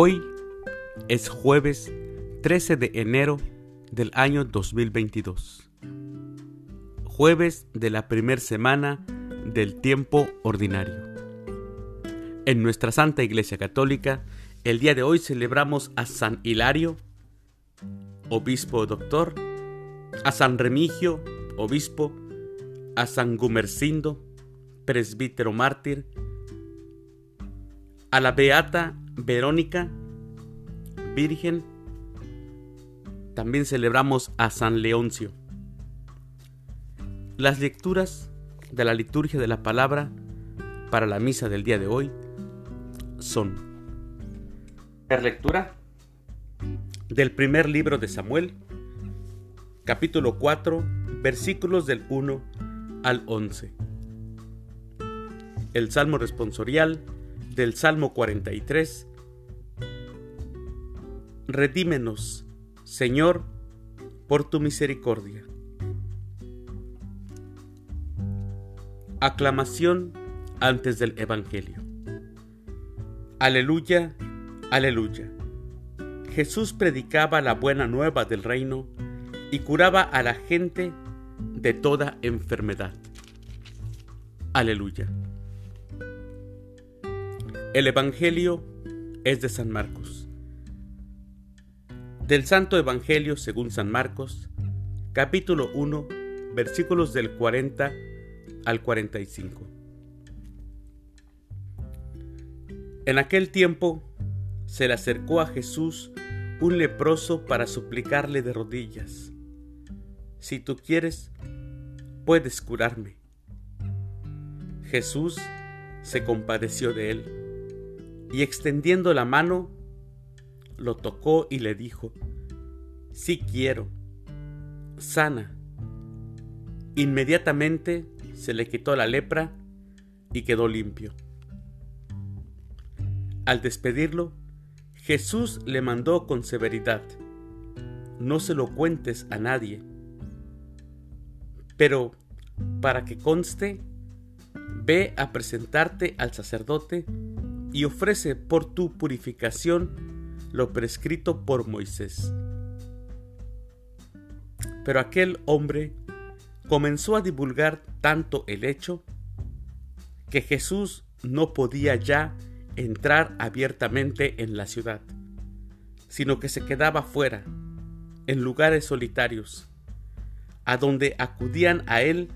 Hoy es jueves 13 de enero del año 2022. Jueves de la primera semana del tiempo ordinario. En nuestra Santa Iglesia Católica, el día de hoy celebramos a San Hilario, obispo doctor, a San Remigio, obispo, a San Gumercindo, presbítero mártir, a la Beata Verónica, Virgen, también celebramos a San Leoncio. Las lecturas de la liturgia de la palabra para la misa del día de hoy son la lectura del primer libro de Samuel, capítulo 4, versículos del 1 al 11. El Salmo responsorial del Salmo 43. Redímenos, Señor, por tu misericordia. Aclamación antes del Evangelio. Aleluya, aleluya. Jesús predicaba la buena nueva del reino y curaba a la gente de toda enfermedad. Aleluya. El Evangelio es de San Marcos. Del Santo Evangelio según San Marcos, capítulo 1, versículos del 40 al 45. En aquel tiempo se le acercó a Jesús un leproso para suplicarle de rodillas, si tú quieres, puedes curarme. Jesús se compadeció de él y extendiendo la mano, lo tocó y le dijo, sí quiero, sana. Inmediatamente se le quitó la lepra y quedó limpio. Al despedirlo, Jesús le mandó con severidad, no se lo cuentes a nadie, pero para que conste, ve a presentarte al sacerdote y ofrece por tu purificación lo prescrito por Moisés. Pero aquel hombre comenzó a divulgar tanto el hecho que Jesús no podía ya entrar abiertamente en la ciudad, sino que se quedaba fuera, en lugares solitarios, a donde acudían a él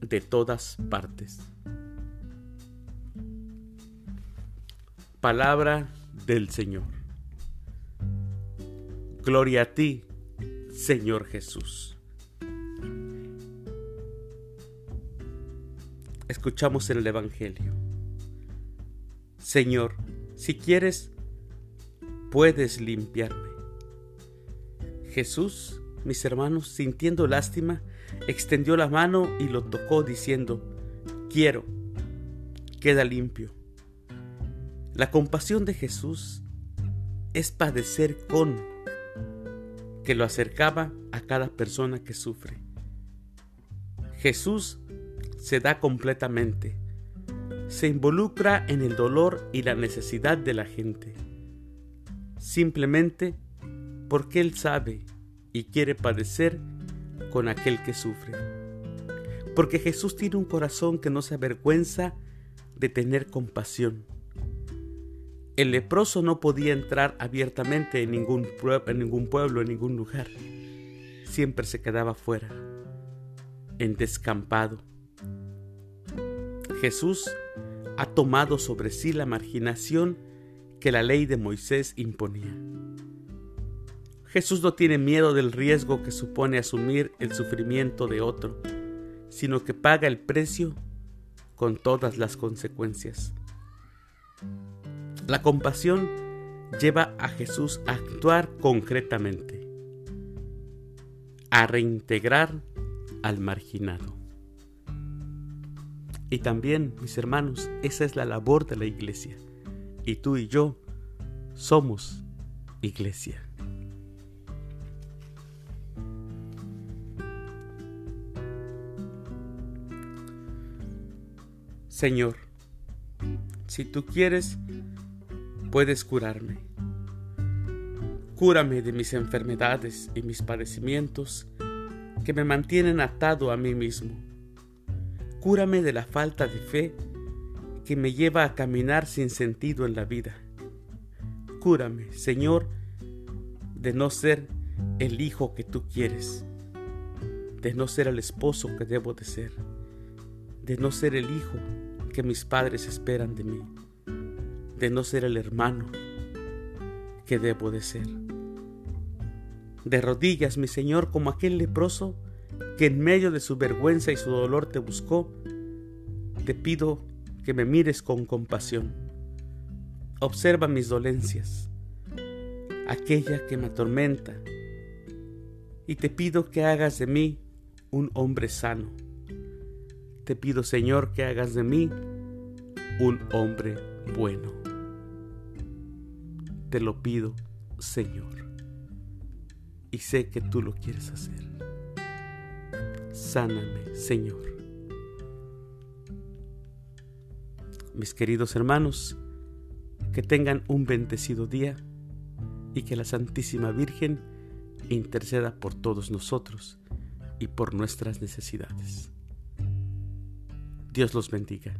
de todas partes. Palabra del Señor. Gloria a ti, Señor Jesús. Escuchamos en el Evangelio. Señor, si quieres, puedes limpiarme. Jesús, mis hermanos, sintiendo lástima, extendió la mano y lo tocó diciendo, quiero, queda limpio. La compasión de Jesús es padecer con, que lo acercaba a cada persona que sufre. Jesús se da completamente, se involucra en el dolor y la necesidad de la gente, simplemente porque Él sabe y quiere padecer con aquel que sufre. Porque Jesús tiene un corazón que no se avergüenza de tener compasión el leproso no podía entrar abiertamente en ningún, pueblo, en ningún lugar. Siempre se quedaba fuera, en descampado. Jesús ha tomado sobre sí la marginación que la ley de Moisés imponía. Jesús no tiene miedo del riesgo que supone asumir el sufrimiento de otro, sino que paga el precio con todas las consecuencias. La compasión lleva a Jesús a actuar concretamente, a reintegrar al marginado. Y también, mis hermanos, esa es la labor de la iglesia. Y tú y yo somos iglesia. Señor, si tú quieres, puedes curarme. Cúrame de mis enfermedades y mis padecimientos que me mantienen atado a mí mismo. Cúrame de la falta de fe que me lleva a caminar sin sentido en la vida. Cúrame, Señor, de no ser el hijo que tú quieres, de no ser el esposo que debo de ser, de no ser el hijo que mis padres esperan de mí, de no ser el hermano que debo de ser. De rodillas, mi Señor, como aquel leproso que en medio de su vergüenza y su dolor te buscó, te pido que me mires con compasión. Observa mis dolencias, aquella que me atormenta, y te pido que hagas de mí un hombre sano. Te pido, Señor, que hagas de mí un hombre bueno. Te lo pido, Señor. Y sé que tú lo quieres hacer. Sáname, Señor. mis queridos hermanos, que tengan un bendecido día y que la Santísima Virgen interceda por todos nosotros y por nuestras necesidades. Dios los bendiga.